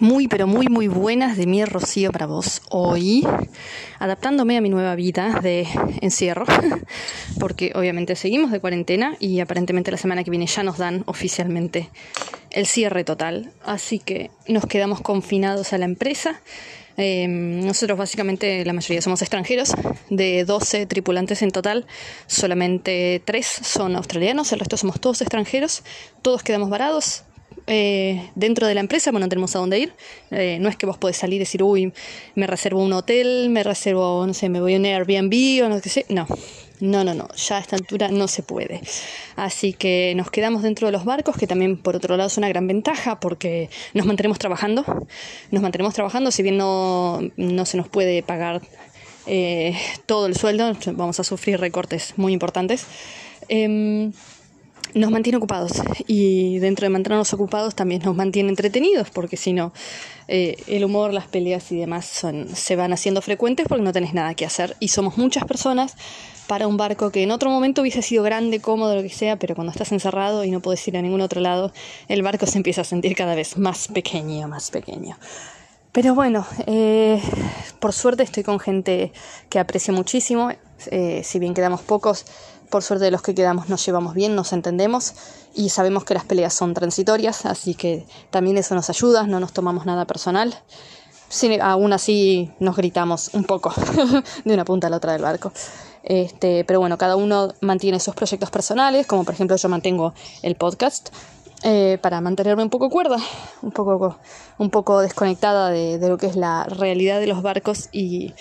Muy, pero muy, muy buenas de mi Rocío para vos. Hoy, adaptándome a mi nueva vida de encierro, porque obviamente seguimos de cuarentena y aparentemente la semana que viene ya nos dan oficialmente el cierre total. Así que nos quedamos confinados a la empresa. Em, nosotros básicamente la mayoría somos extranjeros, de 12 tripulantes en total, solamente 3 son australianos, el resto somos todos extranjeros, todos quedamos varados, eh, dentro de la empresa, bueno, no tenemos a dónde ir. Eh, no es que vos podés salir y decir, uy, me reservo un hotel, me reservo, no sé, me voy a un Airbnb o no sé. No, no, no, no, ya a esta altura no se puede. Así que nos quedamos dentro de los barcos, que también por otro lado es una gran ventaja porque nos mantenemos trabajando. Nos mantenemos trabajando, si bien no, no se nos puede pagar eh, todo el sueldo, vamos a sufrir recortes muy importantes. Em, nos mantiene ocupados. Y dentro de mantenernos ocupados también nos mantiene entretenidos porque si no eh, el humor, las peleas y demás se van haciendo frecuentes porque no tenés nada que hacer. Y somos muchas personas para un barco que en otro momento hubiese sido grande, cómodo, lo que sea, pero cuando estás encerrado y no puedes ir a ningún otro lado, el barco se empieza a sentir cada vez más pequeño, más pequeño. Pero bueno, eh, por suerte estoy con gente que aprecio muchísimo, eh, si bien quedamos pocos, por suerte los que quedamos nos llevamos bien, nos entendemos y sabemos que las peleas son transitorias, así que también eso nos ayuda, no nos tomamos nada personal. aún así nos gritamos un poco de una punta a la otra del barco. Este, pero bueno, cada uno mantiene sus proyectos personales, como por ejemplo yo mantengo el podcast, eh, para mantenerme un poco cuerda, un poco, un poco desconectada de, de, lo que es la realidad de los barcos y,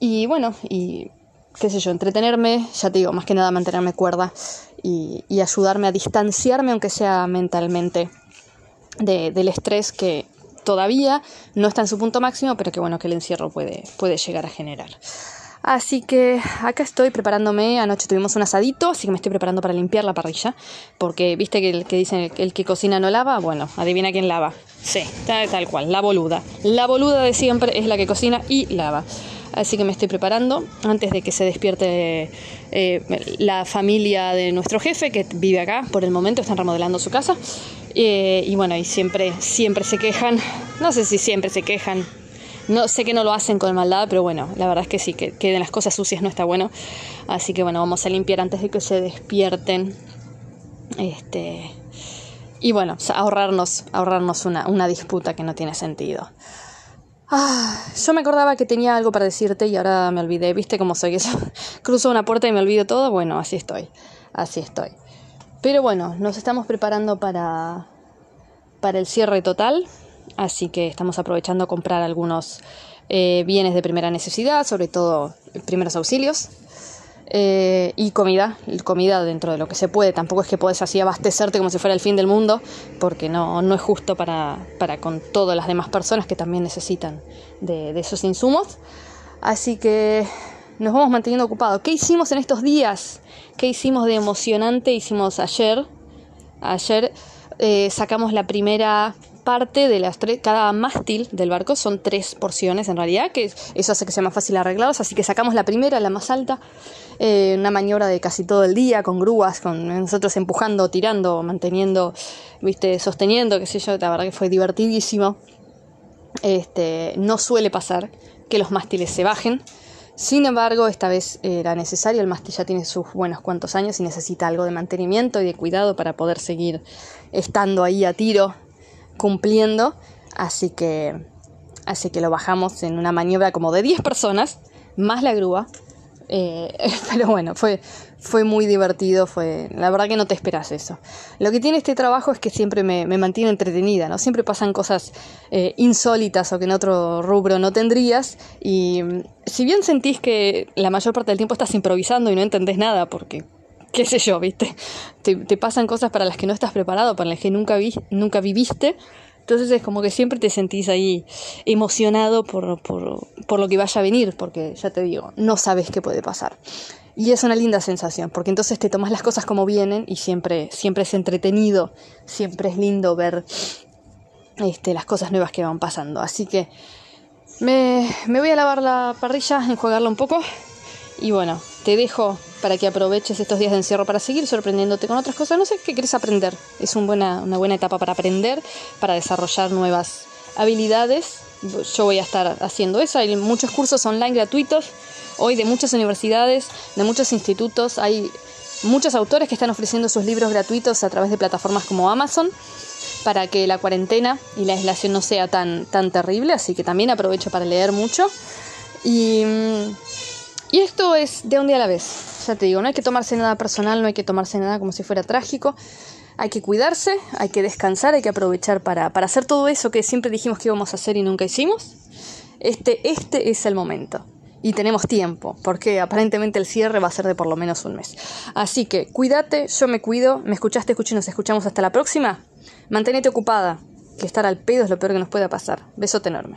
y bueno, y qué sé yo, entretenerme, ya te digo, más que nada mantenerme cuerda y, ayudarme a distanciarme, aunque sea mentalmente, del estrés que todavía no está en su punto máximo, pero que bueno, que el encierro puede, puede llegar a generar. Así que acá estoy preparándome. Anoche tuvimos un asadito, así que me estoy preparando para limpiar la parrilla. Porque viste que el que dicen el que cocina no lava. Bueno, adivina quién lava. Sí, tal, tal cual, la boluda. La boluda de siempre es la que cocina y lava así que me estoy preparando antes de que se despierte eh, la familia de nuestro jefe que vive acá por el momento, están remodelando su casa. Eh, y bueno, y siempre, siempre se quejan, no sé si siempre se quejan, no sé que no lo hacen con maldad, pero bueno, la verdad es que sí, que queden las cosas sucias no está bueno. Así que bueno, vamos a limpiar antes de que se despierten. Este. Y bueno, ahorrarnos, ahorrarnos una, una disputa que no tiene sentido. Ah, yo me acordaba que tenía algo para decirte y ahora me olvidé. ¿Viste cómo soy? Eso? Cruzo una puerta y me olvido todo. Bueno, así estoy. Así estoy. Pero bueno, nos estamos preparando para, para el cierre total. Así que estamos aprovechando a comprar algunos eh, bienes de primera necesidad, sobre todo primeros auxilios. Eh, y comida, comida dentro de lo que se puede. Tampoco es que puedes así abastecerte como si fuera el fin del mundo, porque no, no es justo para, para con todas las demás personas que también necesitan de, de esos insumos. Así que nos vamos manteniendo ocupados. ¿Qué hicimos en estos días? ¿Qué hicimos de emocionante? Hicimos ayer. Ayer eh, sacamos la primera parte de las tres, cada mástil del barco son tres porciones en realidad, que eso hace que sea más fácil arreglarlos, así que sacamos la primera, la más alta, eh, una maniobra de casi todo el día, con grúas, con nosotros empujando, tirando, manteniendo, viste, sosteniendo, qué sé yo, la verdad que fue divertidísimo. Este, no suele pasar que los mástiles se bajen, sin embargo, esta vez era necesario, el mástil ya tiene sus buenos cuantos años y necesita algo de mantenimiento y de cuidado para poder seguir estando ahí a tiro cumpliendo, así que, así que lo bajamos en una maniobra como de 10 personas, más la grúa, eh, pero bueno, fue, fue muy divertido, fue, la verdad que no te esperas eso. Lo que tiene este trabajo es que siempre me, mantiene entretenida, ¿no? Siempre pasan cosas eh, insólitas o que en otro rubro no tendrías y mm, si bien sentís que la mayor parte del tiempo estás improvisando y no entendés nada porque qué sé yo, ¿viste? Te, pasan cosas para las que no estás preparado, para las que nunca, vi, nunca viviste. Entonces es como que siempre te sentís ahí emocionado por, por, lo que vaya a venir, porque ya te digo, no sabes qué puede pasar. Y es una linda sensación, porque entonces te tomas las cosas como vienen y siempre, siempre es entretenido, siempre es lindo ver este, las cosas nuevas que van pasando. Así que me, me voy a lavar la parrilla, enjuagarla un poco y bueno, te dejo para que aproveches estos días de encierro para seguir sorprendiéndote con otras cosas. No sé qué quieres aprender. Es una buena, una buena etapa para aprender, para desarrollar nuevas habilidades, yo voy a estar haciendo eso. Hay muchos cursos online gratuitos hoy de muchas universidades, de muchos institutos. Hay muchos autores que están ofreciendo sus libros gratuitos a través de plataformas como Amazon para que la cuarentena y la aislación no sea tan, tan terrible, así que también aprovecho para leer mucho. Y, y esto es de un día a la vez, ya te digo, no hay que tomarse nada personal, no hay que tomarse nada como si fuera trágico, hay que cuidarse, hay que descansar, hay que aprovechar para, para hacer todo eso que siempre dijimos que íbamos a hacer y nunca hicimos. Este, este es el momento y tenemos tiempo, porque aparentemente el cierre va a ser de por lo menos un mes. Así que cuídate, yo me cuido, me escuchaste, escuché nos escuchamos hasta la próxima. Manténete ocupada, que estar al pedo es lo peor que nos pueda pasar. Besote enorme.